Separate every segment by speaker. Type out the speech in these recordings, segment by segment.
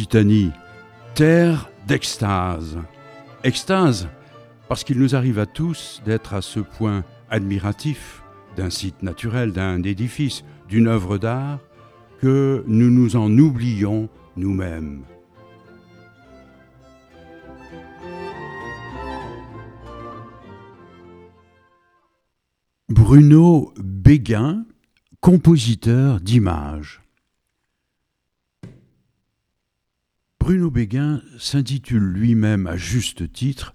Speaker 1: Occitanie, terre d'extase. Extase, parce qu'il nous arrive à tous d'être à ce point admiratifs d'un site naturel, d'un édifice, d'une œuvre d'art, que nous nous en oublions nous-mêmes. Bruno Béguin, compositeur d'images. Bruno Béguin s'intitule lui-même à juste titre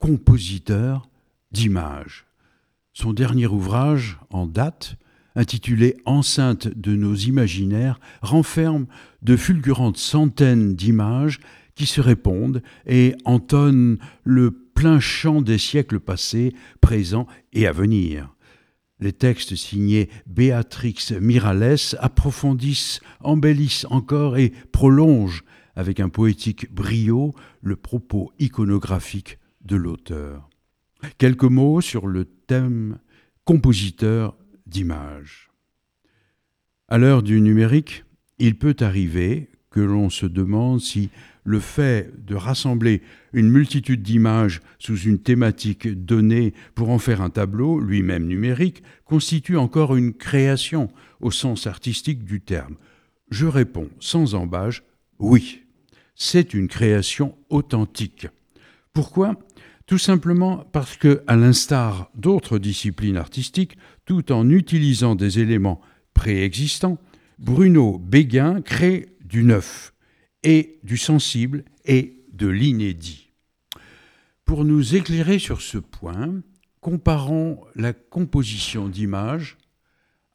Speaker 1: compositeur d'images. Son dernier ouvrage, en date, intitulé Enceinte de nos imaginaires, renferme de fulgurantes centaines d'images qui se répondent et entonnent le plein chant des siècles passés, présents et à venir. Les textes signés Béatrix Mirales approfondissent, embellissent encore et prolongent avec un poétique brio le propos iconographique de l'auteur. Quelques mots sur le thème compositeur d'images. À l'heure du numérique, il peut arriver que l'on se demande si le fait de rassembler une multitude d'images sous une thématique donnée pour en faire un tableau, lui-même numérique, constitue encore une création au sens artistique du terme. Je réponds sans embâge, oui, c'est une création authentique. Pourquoi? Tout simplement parce que, à l'instar d'autres disciplines artistiques, tout en utilisant des éléments préexistants, Bruno Béguin crée du neuf et du sensible et de l'inédit. Pour nous éclairer sur ce point, comparons la composition d'images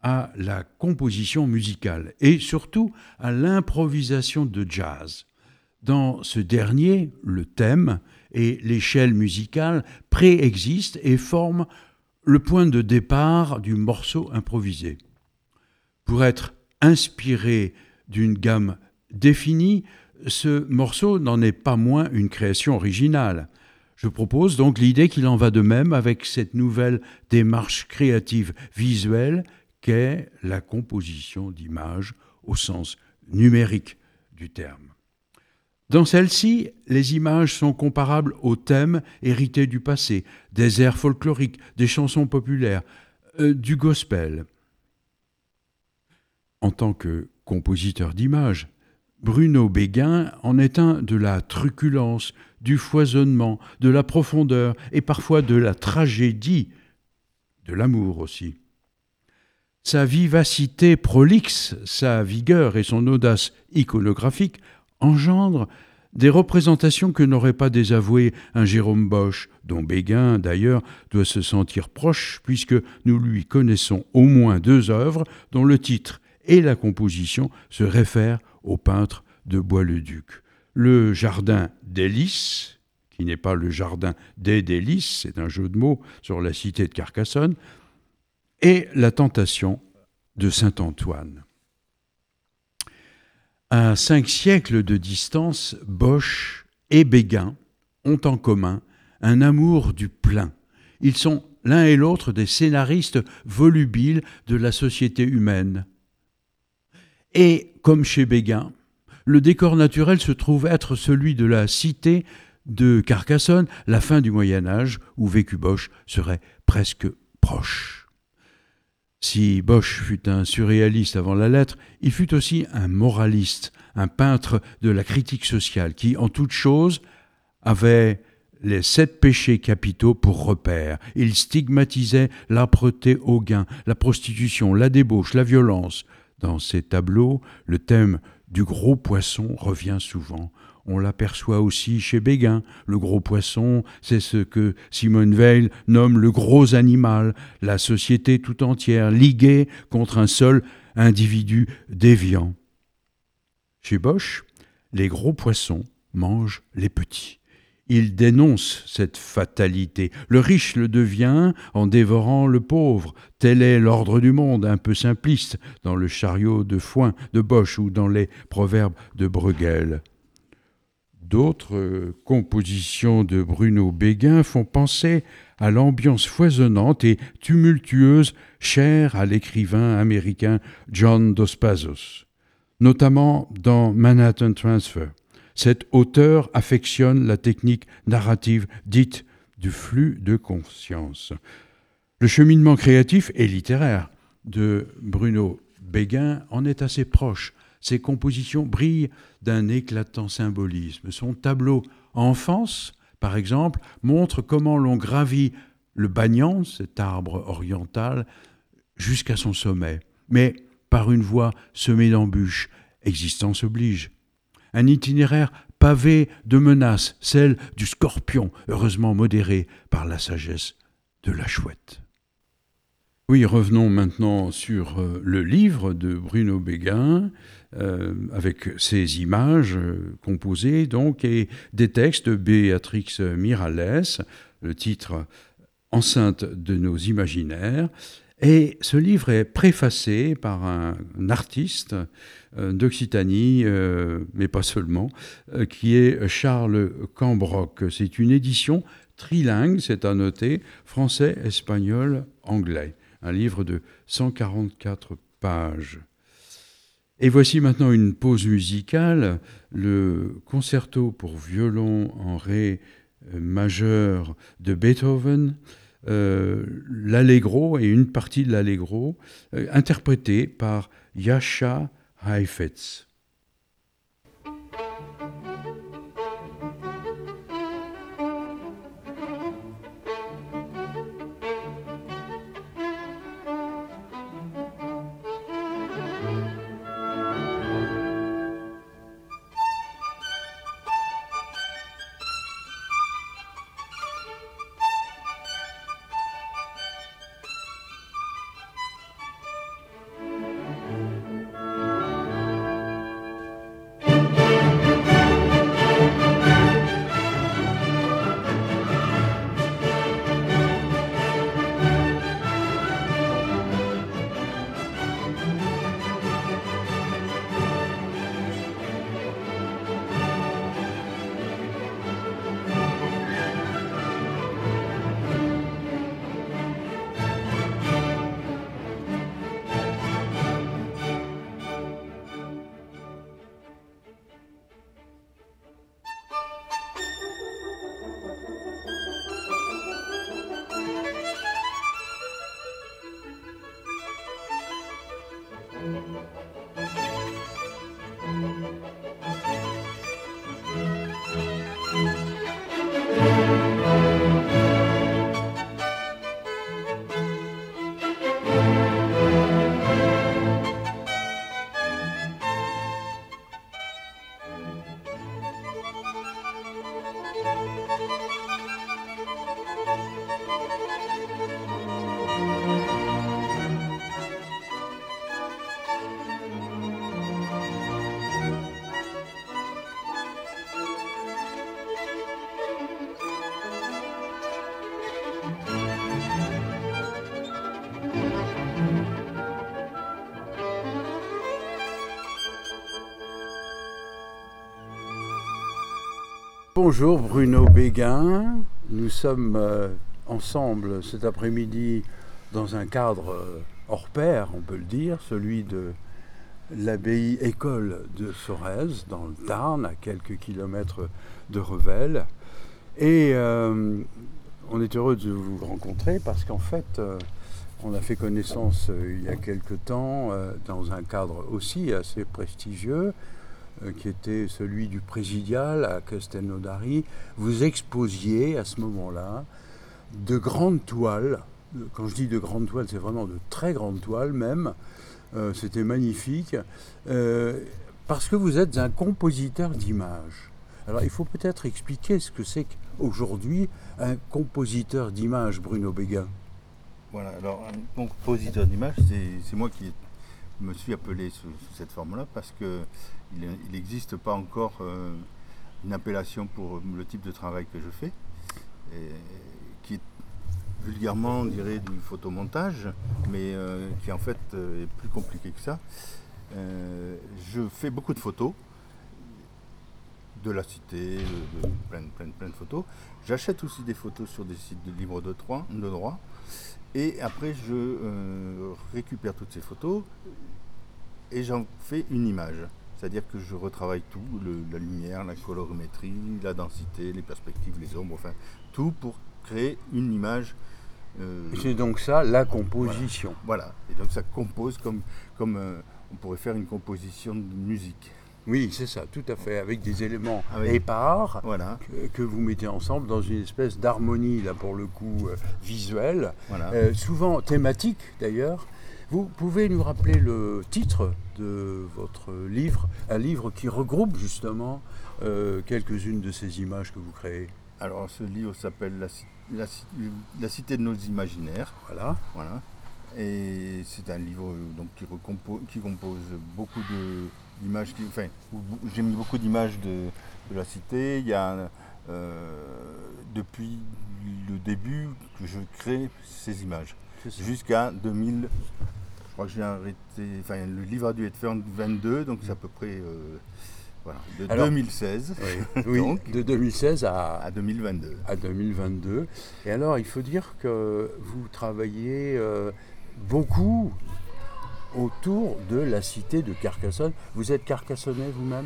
Speaker 1: à la composition musicale et surtout à l'improvisation de jazz. Dans ce dernier, le thème et l'échelle musicale préexistent et forment le point de départ du morceau improvisé. Pour être inspiré d'une gamme définie, ce morceau n'en est pas moins une création originale. Je propose donc l'idée qu'il en va de même avec cette nouvelle démarche créative visuelle qu'est la composition d'images au sens numérique du terme. Dans celle-ci, les images sont comparables aux thèmes hérités du passé, des airs folkloriques, des chansons populaires, euh, du gospel. En tant que compositeur d'images, Bruno Béguin en est un de la truculence, du foisonnement, de la profondeur et parfois de la tragédie, de l'amour aussi. Sa vivacité prolixe, sa vigueur et son audace iconographique engendrent des représentations que n'aurait pas désavouées un Jérôme Bosch, dont Béguin d'ailleurs doit se sentir proche, puisque nous lui connaissons au moins deux œuvres dont le titre et la composition se réfèrent au peintre de Bois-le-Duc. Le jardin d'Hélice, qui n'est pas le jardin des délices, c'est un jeu de mots sur la cité de Carcassonne, et la tentation de Saint-Antoine. À cinq siècles de distance, Bosch et Béguin ont en commun un amour du plein. Ils sont l'un et l'autre des scénaristes volubiles de la société humaine. Et comme chez Béguin, le décor naturel se trouve être celui de la cité de Carcassonne, la fin du Moyen Âge, où vécu Bosch serait presque proche. Si Bosch fut un surréaliste avant la lettre, il fut aussi un moraliste, un peintre de la critique sociale qui, en toute chose, avait les sept péchés capitaux pour repère. Il stigmatisait l'âpreté au gain, la prostitution, la débauche, la violence. Dans ses tableaux, le thème du gros poisson revient souvent. On l'aperçoit aussi chez Béguin. Le gros poisson, c'est ce que Simone Veil nomme le gros animal, la société tout entière, liguée contre un seul individu déviant. Chez Bosch, les gros poissons mangent les petits. Il dénonce cette fatalité. Le riche le devient en dévorant le pauvre. Tel est l'ordre du monde, un peu simpliste, dans le chariot de foin de Bosch ou dans les proverbes de Bruegel. D'autres compositions de Bruno Béguin font penser à l'ambiance foisonnante et tumultueuse chère à l'écrivain américain John Dos Passos. notamment dans Manhattan Transfer. Cet auteur affectionne la technique narrative dite du flux de conscience. Le cheminement créatif et littéraire de Bruno Béguin en est assez proche. Ses compositions brillent d'un éclatant symbolisme. Son tableau Enfance, par exemple, montre comment l'on gravit le banyan, cet arbre oriental, jusqu'à son sommet, mais par une voie semée d'embûches, existence oblige. Un itinéraire pavé de menaces, celle du scorpion, heureusement modérée par la sagesse de la chouette. Oui, revenons maintenant sur euh, le livre de Bruno Béguin, euh, avec ses images euh, composées donc et des textes de Béatrix Miralles, le titre Enceinte de nos imaginaires. Et ce livre est préfacé par un, artiste d'Occitanie, mais pas seulement, qui est Charles Cambroc. C'est une édition trilingue, c'est à noter, français, espagnol, anglais un livre de 144 pages. Et voici maintenant une pause musicale, le concerto pour violon en ré euh, majeur de Beethoven, euh, l'allegro et une partie de l'allegro, euh, interprété par Yasha Heifetz. Bonjour Bruno Béguin, nous sommes euh, ensemble cet après-midi dans un cadre euh, hors pair, on peut le dire, celui de l'abbaye école de Sorèze, dans le Tarn, à quelques kilomètres de Revel. Et euh, on est heureux de vous rencontrer parce qu'en fait, on a fait connaissance il y a quelque temps dans un cadre aussi assez prestigieux qui était celui du présidial à Castelnaudary, vous exposiez à ce moment-là de grandes toiles. Quand je dis de grandes toiles, c'est vraiment de très grandes toiles même. Euh, c'était magnifique. Euh, parce que vous êtes un compositeur d'images. Alors il faut peut-être expliquer ce que c'est qu'aujourd'hui un compositeur d'images, Bruno Béguin.
Speaker 2: Voilà, alors un compositeur d'images, c'est moi qui me suis appelé sous, cette forme-là parce qu'il n'existe pas encore euh, une appellation pour le type de travail que je fais, qui est vulgairement, dirait, du photomontage, mais euh, qui en fait euh, est plus compliqué que ça. je fais beaucoup de photos, de la cité, de, plein, plein, plein de photos. J'achète aussi des photos sur des sites de livres de. De droit et après, je récupère toutes ces photos, et j'en fais une image. C'est-à-dire que je retravaille tout, le- la lumière, la colorimétrie, la densité, les perspectives, les ombres, enfin tout pour créer une image. euh,
Speaker 1: C'est donc ça la composition.
Speaker 2: voilà. Et donc ça compose comme, comme euh, on pourrait faire une composition de musique.
Speaker 1: Oui, c'est ça, tout à fait, avec des éléments
Speaker 2: Avec-
Speaker 1: épars
Speaker 2: Voilà.
Speaker 1: que, que vous mettez ensemble dans une espèce d'harmonie, là pour le coup, euh, visuelle,
Speaker 2: voilà.
Speaker 1: euh, souvent thématique d'ailleurs. Vous pouvez nous rappeler le titre de votre livre, un livre qui regroupe justement euh, quelques-unes de ces images que vous créez.
Speaker 2: Alors ce livre s'appelle la, la Ci- La cité de nos imaginaires.
Speaker 1: Voilà.
Speaker 2: Voilà. Et c'est un livre euh, donc, qui, qui compose beaucoup d'images. Enfin, j'ai mis beaucoup d'images de, de la cité. Il y a euh, depuis le début que je crée ces images. Jusqu'à 2000. Je crois que j'ai arrêté. Enfin, le livre a dû être fait en 22, donc c'est à peu près. euh, voilà, de
Speaker 1: Alors-
Speaker 2: 2016
Speaker 1: Oui, oui,
Speaker 2: Donc.
Speaker 1: de 2016 à,
Speaker 2: à 2022.
Speaker 1: à 2022. Et alors, il faut dire que vous travaillez euh, beaucoup autour de la cité de Carcassonne. Vous êtes carcassonnais vous-même?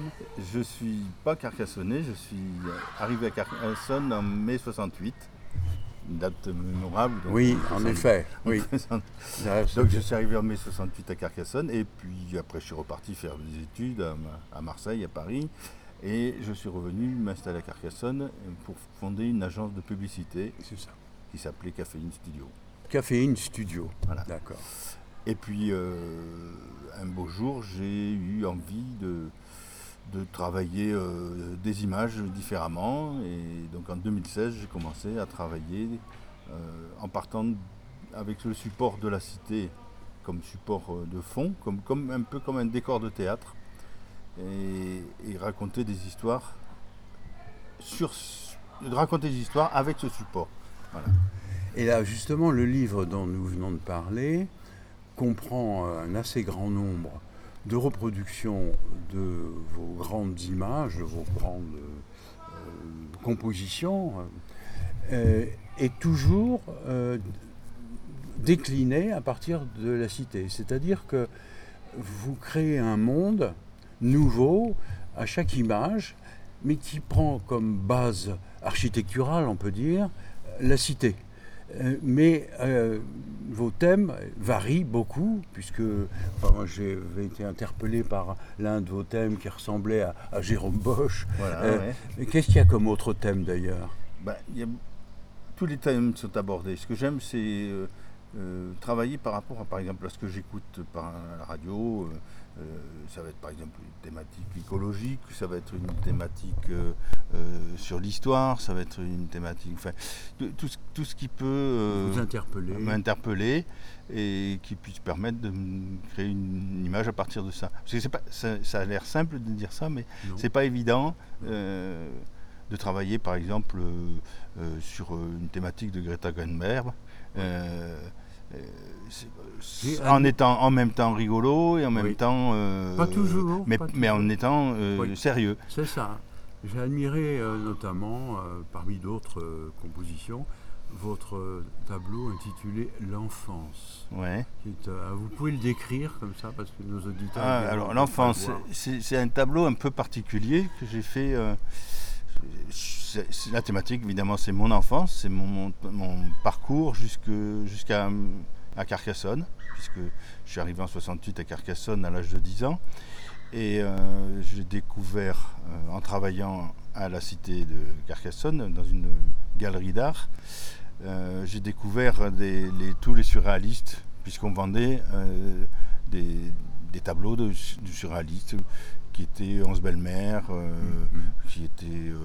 Speaker 2: Je suis pas carcassonné, je suis arrivé à Carcassonne en mai 68, une date mémorable. donc,
Speaker 1: Oui, en effet. Oui.
Speaker 2: Donc je suis arrivé en mai 68 à Carcassonne et puis après je suis reparti faire des études à, Ma- à Marseille, à Paris et je suis revenu m'installer à Carcassonne pour fonder une agence de publicité
Speaker 1: ça.
Speaker 2: qui s'appelait Caféine Studio.
Speaker 1: Caféine Studio.
Speaker 2: Voilà.
Speaker 1: D'accord.
Speaker 2: Et puis euh, un beau jour, j'ai eu envie de, de travailler euh, des images différemment. Et donc en 2016, j'ai commencé à travailler euh, en partant avec le support de la cité comme support euh, de fond, comme, comme, un peu comme un décor de théâtre, et, raconter des histoires sur raconter des histoires avec ce support.
Speaker 1: Et là, justement, le livre dont nous venons de parler comprend un assez grand nombre de reproductions de vos grandes images, de vos grandes euh, compositions, euh, et toujours euh, déclinées à partir de la cité. C'est-à-dire que vous créez un monde nouveau à chaque image, mais qui prend comme base architecturale, on peut dire, la cité. Euh, mais euh, vos thèmes varient beaucoup, puisque enfin, j'avais été interpellé par l'un de vos thèmes qui ressemblait à, à Jérôme Bosch.
Speaker 2: Voilà,
Speaker 1: Euh,
Speaker 2: ouais.
Speaker 1: Qu'est-ce qu'il y a comme autre thème d'ailleurs?
Speaker 2: Ben, il y a- tous les thèmes sont abordés. Ce que j'aime, c'est euh, travailler par rapport à, par exemple, à ce que j'écoute par la radio. Euh, ça va être par exemple une thématique écologique, ça va être une thématique euh, euh, sur l'histoire, ça va être une thématique, enfin, tout, ce, tout ce qui peut m'interpeller et qui puisse permettre de créer une image à partir de ça. Parce que pas, ça, ça a l'air simple de dire ça, mais c'est pas évident de travailler par exemple sur une thématique de Greta Thunberg. En
Speaker 1: admi-
Speaker 2: étant en même temps rigolo et en même
Speaker 1: Oui.
Speaker 2: temps euh,
Speaker 1: Pas toujours,
Speaker 2: mais,
Speaker 1: pas
Speaker 2: mais en étant euh,
Speaker 1: Oui.
Speaker 2: sérieux
Speaker 1: C'est ça. J'ai admiré euh, notamment, euh, parmi d'autres euh, compositions, votre euh, tableau intitulé L'enfance.
Speaker 2: ouais.
Speaker 1: qui est, euh, vous pouvez le décrire comme ça parce que nos auditeurs.
Speaker 2: Ah, alors l'enfance, c'est un tableau un peu particulier que j'ai fait. La thématique, évidemment, c'est mon enfance, c'est mon, parcours jusqu'à Carcassonne, puisque je suis arrivé en 68 à Carcassonne à l'âge de 10 ans. Et euh, j'ai découvert, euh, en travaillant à la cité de Carcassonne, dans une galerie d'art, euh, j'ai découvert tous les surréalistes, puisqu'on vendait des, des tableaux de, du surréaliste qui étaient Hans Belmer, euh,
Speaker 1: Mhm.
Speaker 2: qui étaient euh,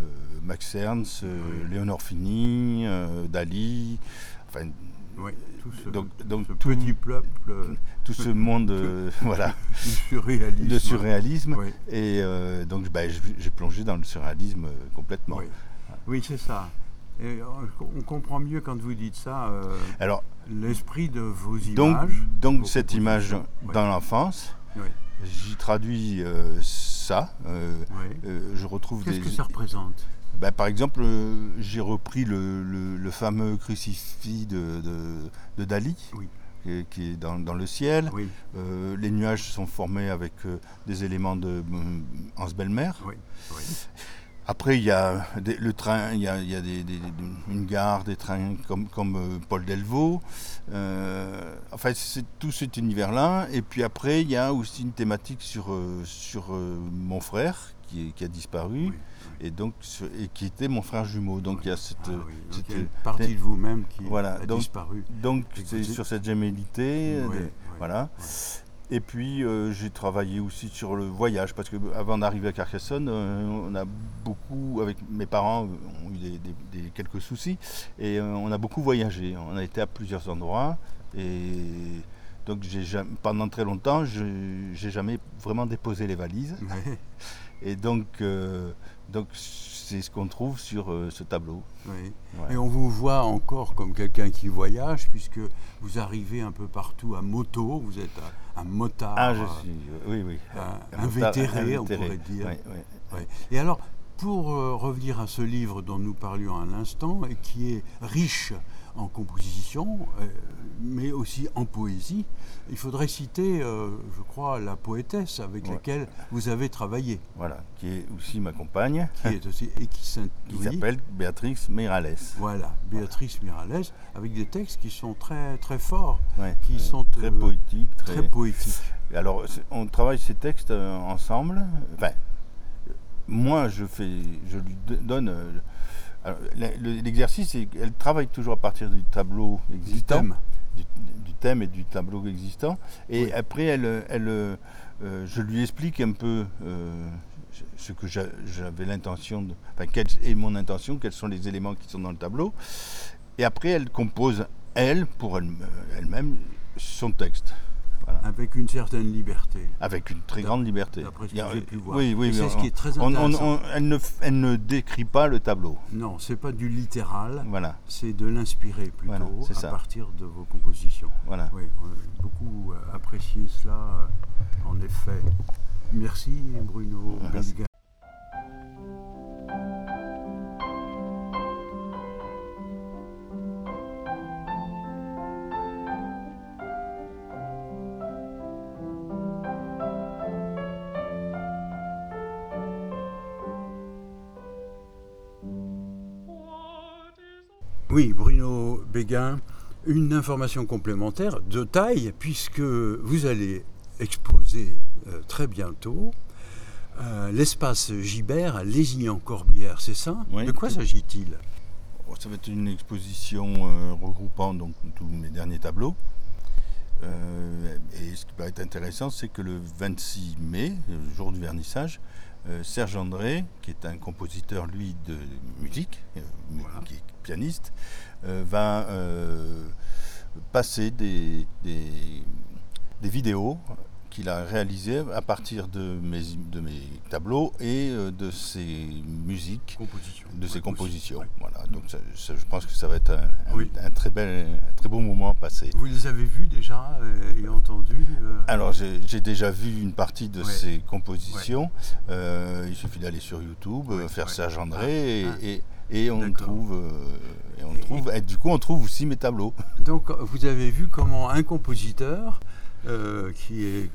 Speaker 2: euh, Max Ernst,
Speaker 1: Oui.
Speaker 2: Léonore Fini, Dali, enfin
Speaker 1: Oui, tout ce,
Speaker 2: donc, donc
Speaker 1: ce
Speaker 2: tout,
Speaker 1: petit peuple
Speaker 2: tout ce monde euh, voilà,
Speaker 1: surréalisme.
Speaker 2: de surréalisme.
Speaker 1: Oui,
Speaker 2: Et euh, donc ben, j'ai- plongé dans le surréalisme complètement.
Speaker 1: oui. Oui, c'est ça. Et on comprend mieux quand vous dites ça euh,
Speaker 2: Alors,
Speaker 1: l'esprit de vos images.
Speaker 2: donc, cette image.
Speaker 1: Oui,
Speaker 2: dans l'enfance,
Speaker 1: oui,
Speaker 2: j'y traduis euh, ça. euh,
Speaker 1: oui.
Speaker 2: euh, je retrouve
Speaker 1: Qu'est-ce
Speaker 2: des.
Speaker 1: que ça représente?
Speaker 2: Ben, par exemple, euh, j'ai repris le, le- le fameux crucifix de, de- de Dali, qui, qui est dans, dans le ciel. Euh, les nuages sont formés avec euh, des éléments de euh, Hans Belmer. Après, il y a des- le train, il y a, il y a des- une gare, des trains comme, comme euh, Paul Delvaux. Euh, enfin, c'est tout cet univers-là. Et puis après, il y a aussi une thématique sur, euh, sur mon frère qui, est- qui a disparu.
Speaker 1: Oui,
Speaker 2: Et, donc, et qui était mon frère jumeau. Donc il y a cette.
Speaker 1: Ah oui, donc
Speaker 2: cette-
Speaker 1: il y a une partie de vous-même qui
Speaker 2: Voilà,
Speaker 1: a
Speaker 2: donc-
Speaker 1: disparu.
Speaker 2: donc c'est sur cette gémellité. Voilà. Et puis euh, j'ai travaillé aussi sur le voyage parce que avant d'arriver à Carcassonne, euh, on a beaucoup, avec mes parents, ont eu des, des- des- quelques soucis et euh, on a beaucoup voyagé. On a été à plusieurs endroits et donc jamais- pendant très longtemps, je j'ai jamais vraiment déposé les valises
Speaker 1: Oui,
Speaker 2: et donc euh, donc c'est ce qu'on trouve sur euh, ce tableau.
Speaker 1: oui.
Speaker 2: Ouais.
Speaker 1: Et on vous voit encore comme quelqu'un qui voyage, puisque vous arrivez un peu partout à moto, vous êtes un, un motard,
Speaker 2: Ah, je
Speaker 1: euh,
Speaker 2: suis, oui, oui.
Speaker 1: un,
Speaker 2: un
Speaker 1: on pourrait dire. Et alors, pour euh, revenir à ce livre dont nous parlions à l'instant, et qui est riche en composition, euh, mais aussi en poésie, il faudrait citer, euh, je crois, la poétesse avec
Speaker 2: Ouais.
Speaker 1: laquelle vous avez travaillé,
Speaker 2: Voilà, qui est aussi ma compagne,
Speaker 1: qui est aussi et qui
Speaker 2: s'appelle Béatrix Meirales.
Speaker 1: voilà, Béatrice Miralles, avec des textes qui sont très très forts,
Speaker 2: Ouais,
Speaker 1: qui sont
Speaker 2: très
Speaker 1: euh,
Speaker 2: poétiques. Très...
Speaker 1: très poétiques.
Speaker 2: Alors, on travaille ces textes ensemble. Enfin, moi, je fais, je lui do- donne. L'exercice, qu'elle travaille toujours à partir du tableau
Speaker 1: Du
Speaker 2: existant,
Speaker 1: thème.
Speaker 2: du, du thème et du tableau existant. Et
Speaker 1: Oui.
Speaker 2: après, elle, elle, euh, je lui explique un peu euh, ce que j'a- j'avais l'intention de. Enfin, quelle est mon intention, quels sont les éléments qui sont dans le tableau. Et après, elle compose, elle, pour elle- euh, elle-même, son texte. Voilà.
Speaker 1: Avec une certaine liberté.
Speaker 2: Avec une très grande liberté.
Speaker 1: d'après ce que j'ai pu voir.
Speaker 2: Oui, oui,
Speaker 1: c'est ce qui est très
Speaker 2: on- on-
Speaker 1: intéressant.
Speaker 2: on- elle, ne, elle ne décrit pas le tableau.
Speaker 1: Non, c'est pas du littéral,
Speaker 2: Voilà,
Speaker 1: c'est de l'inspirer plutôt
Speaker 2: Voilà, c'est
Speaker 1: à
Speaker 2: ça.
Speaker 1: partir de vos compositions.
Speaker 2: voilà.
Speaker 1: Oui, on a beaucoup euh, apprécié cela, euh, en effet. Merci Bruno
Speaker 2: Merci.
Speaker 1: Une information complémentaire de taille, puisque vous allez exposer euh, très bientôt euh, l'espace Gibert à Lézignan-Corbière, c'est ça?
Speaker 2: Oui.
Speaker 1: De quoi s'agit-il?
Speaker 2: Bon, Ça va être une exposition euh, regroupant donc tous mes derniers tableaux. Et ce qui va être intéressant, c'est que le 26 mai, le jour du vernissage, Serge André, qui est un compositeur, lui, de musique,
Speaker 1: Voilà.
Speaker 2: qui est pianiste, euh, va euh, passer des, des, des vidéos qu'il a réalisées à partir de mes, de mes tableaux et euh, de ses musiques
Speaker 1: Composition.
Speaker 2: de ses compositions.
Speaker 1: ouais.
Speaker 2: Voilà, donc ça- ça- je pense que ça va être un, un-
Speaker 1: Oui.
Speaker 2: un très bel, un très beau moment passé.
Speaker 1: Vous les avez vus déjà euh, et entendus euh,
Speaker 2: Alors j'ai déjà vu une partie de
Speaker 1: Ouais.
Speaker 2: ces compositions. Euh, il suffit d'aller sur YouTube, faire
Speaker 1: ouais.
Speaker 2: Serge André et,
Speaker 1: Ah.
Speaker 2: et- et on trouve. euh, et on
Speaker 1: Et-
Speaker 2: trouve. et du coup, on trouve aussi mes tableaux.
Speaker 1: Donc vous avez vu comment un compositeur, euh, qui est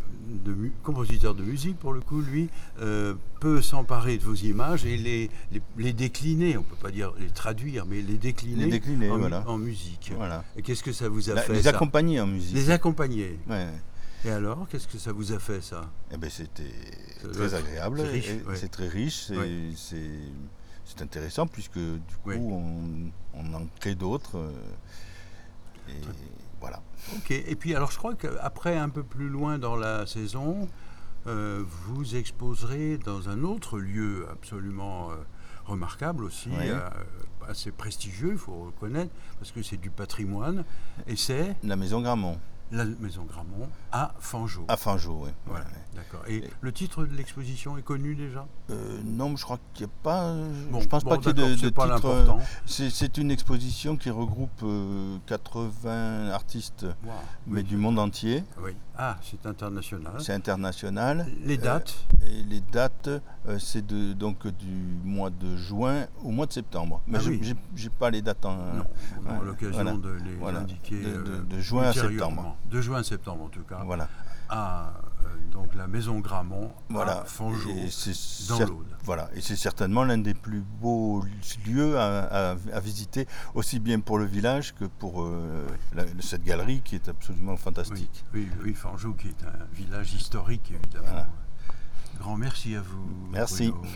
Speaker 1: de compositeur de musique pour le coup, lui, euh, peut s'emparer de vos images et les, les, les décliner, on ne peut pas dire les traduire, mais les décliner,
Speaker 2: Les décliner,
Speaker 1: en, mu-
Speaker 2: voilà.
Speaker 1: en musique.
Speaker 2: Voilà.
Speaker 1: Et qu'est-ce que ça vous a
Speaker 2: La-
Speaker 1: fait
Speaker 2: les
Speaker 1: ça
Speaker 2: accompagner en musique.
Speaker 1: Les accompagner.
Speaker 2: Ouais.
Speaker 1: Et alors, qu'est-ce que ça vous a fait ça?
Speaker 2: Eh ben, c'était très agréable.
Speaker 1: c'est ouais.
Speaker 2: Très riche. C'est. C'est- intéressant puisque du coup,
Speaker 1: Oui.
Speaker 2: on, on en crée d'autres. euh, et voilà.
Speaker 1: Ok. Et puis alors, je crois qu'après, un peu plus loin dans la saison, euh, vous exposerez dans un autre lieu absolument euh, remarquable aussi,
Speaker 2: Oui.
Speaker 1: assez prestigieux, il faut reconnaître, parce que c'est du patrimoine, et c'est
Speaker 2: La maison Gramont,
Speaker 1: la maison Gramont à Fangeau.
Speaker 2: à Fangeau. oui.
Speaker 1: Voilà,
Speaker 2: Ouais.
Speaker 1: d'accord. Et
Speaker 2: Et-
Speaker 1: le titre de l'exposition est connu déjà?
Speaker 2: Euh, non, je crois qu'il n'y a pas. euh,
Speaker 1: Bon,
Speaker 2: je pense
Speaker 1: bon,
Speaker 2: pas qu'il y ait de, de
Speaker 1: c'est pas
Speaker 2: titre. euh. C'est une exposition qui regroupe euh, 80 artistes,
Speaker 1: Wow.
Speaker 2: mais
Speaker 1: Oui.
Speaker 2: du monde entier.
Speaker 1: Oui. Ah, c'est international.
Speaker 2: C'est international.
Speaker 1: Les
Speaker 2: Euh,
Speaker 1: dates?
Speaker 2: Et les dates, euh, c'est de, donc du mois de juin au mois de septembre. Mais
Speaker 1: Ah
Speaker 2: je
Speaker 1: oui.
Speaker 2: j'ai pas les dates en.
Speaker 1: Non, on aura
Speaker 2: ouais,
Speaker 1: l'occasion
Speaker 2: voilà,
Speaker 1: de les
Speaker 2: voilà.
Speaker 1: indiquer
Speaker 2: De- de-
Speaker 1: euh,
Speaker 2: de juin à septembre.
Speaker 1: De juin à septembre en tout cas.
Speaker 2: Voilà.
Speaker 1: À donc la maison Gramont
Speaker 2: voilà.
Speaker 1: à Fangeau,
Speaker 2: Et
Speaker 1: dans l'Aude.
Speaker 2: Voilà, et c'est certainement l'un des plus beaux lieux à, à- à visiter, aussi bien pour le village que pour euh, la- cette galerie qui est absolument
Speaker 1: Oui,
Speaker 2: fantastique.
Speaker 1: oui, oui, Fangeau qui est un village historique évidemment.
Speaker 2: Voilà.
Speaker 1: Merci à vous.
Speaker 2: Merci.
Speaker 1: Bruno.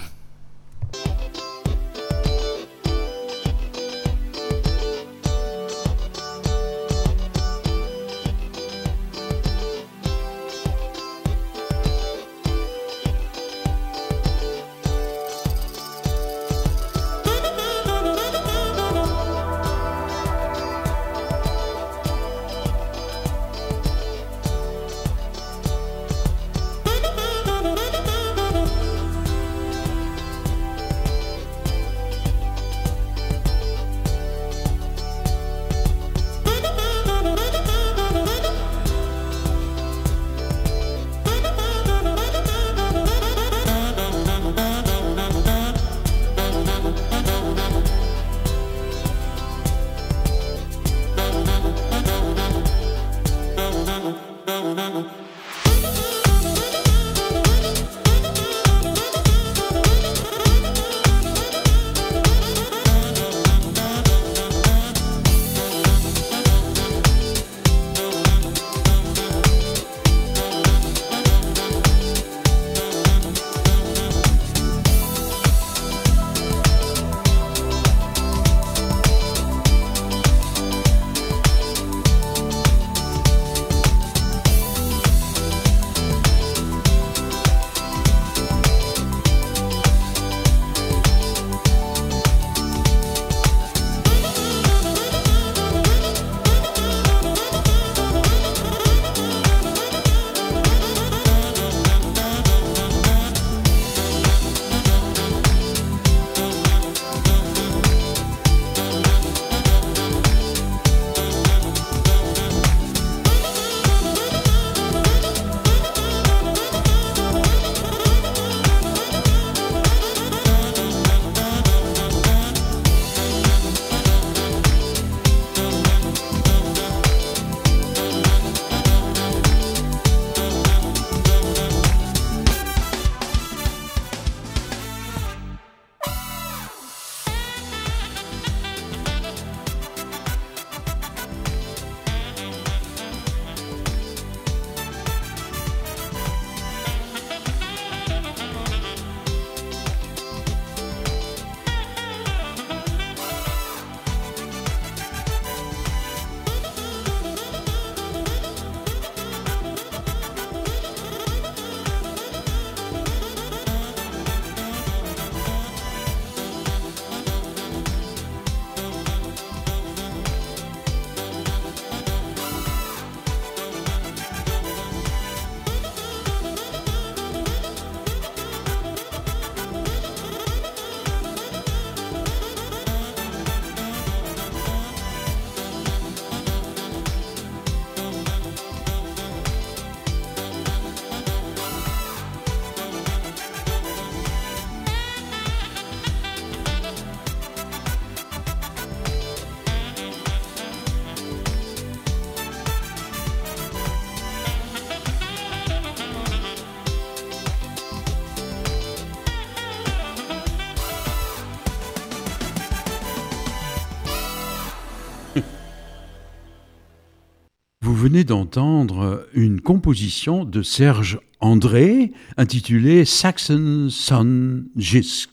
Speaker 1: Venez d'entendre une composition de Serge André intitulée Saxon Son Jisk.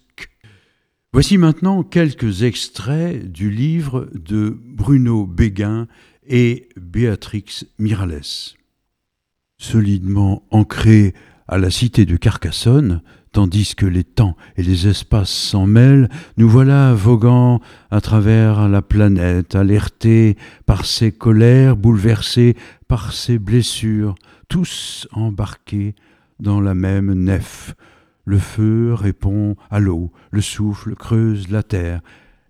Speaker 1: Voici maintenant quelques extraits du livre de Bruno Béguin et Béatrix Miralles. Solidement ancré à la cité de Carcassonne, tandis que les temps et les espaces s'en mêlent, nous voilà voguant à travers la planète, alertés par ses colères, bouleversés par ses blessures, tous embarqués dans la même nef. Le feu répond à l'eau, le souffle creuse la terre,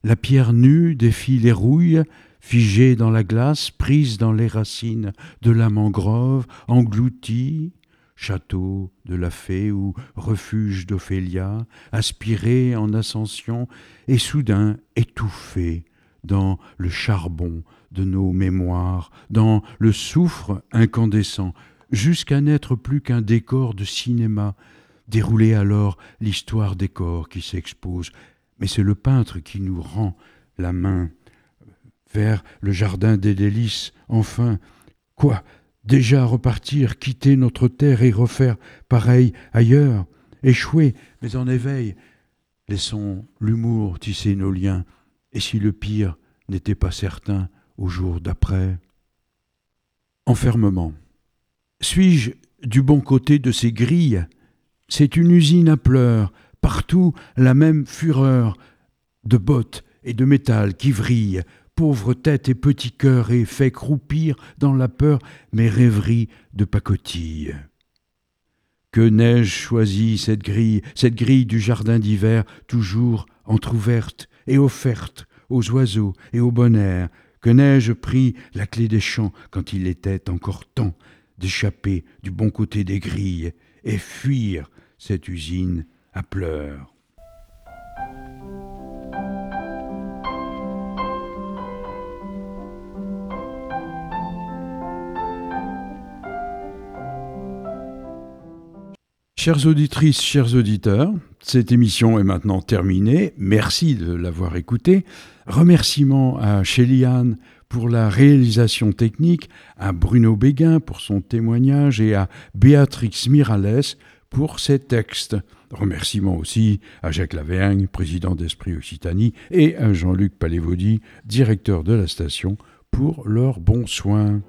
Speaker 1: la pierre nue défie les rouilles, figée dans la glace, prise dans les racines de la mangrove, engloutie, château de la fée ou refuge d'Ophélia, aspiré en ascension et soudain étouffé dans le charbon de nos mémoires, dans le soufre incandescent, jusqu'à n'être plus qu'un décor de cinéma, dérouler alors l'histoire des corps qui s'exposent. Mais c'est le peintre qui nous rend la main vers le jardin des délices, enfin. Quoi? Déjà repartir, quitter notre terre et refaire pareil ailleurs Échouer, mais en éveil. Laissons l'humour tisser nos liens, et si le pire n'était pas certain au jour d'après Enfermement. Suis-je du bon côté de ces grilles? C'est une usine à pleurs, partout la même fureur de bottes et de métal qui vrille, pauvre tête et petit cœur, et fait croupir dans la peur mes rêveries de pacotille. Que n'ai-je choisi cette grille, cette grille du jardin d'hiver, toujours entr'ouverte et offerte aux oiseaux et au bon air, que n'ai-je pris la clé des champs quand il était encore temps d'échapper du bon côté des grilles et fuir cette usine à pleurs? Chères auditrices, chers auditeurs, cette émission est maintenant terminée. Merci de l'avoir écoutée. Remerciements à Chéliane pour la réalisation technique, à Bruno Béguin pour son témoignage et à Béatrix Mirales pour ses textes. Remerciements aussi à Jacques Lavergne, président d'Esprit Occitanie, et à Jean-Luc Palévaudy, directeur de la station, pour leurs bons soins.